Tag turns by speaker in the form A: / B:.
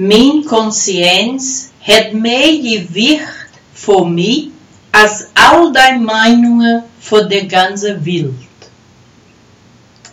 A: Mijn consciëns het meer gewicht voor mij als all die Meinungen von der ganzen Welt.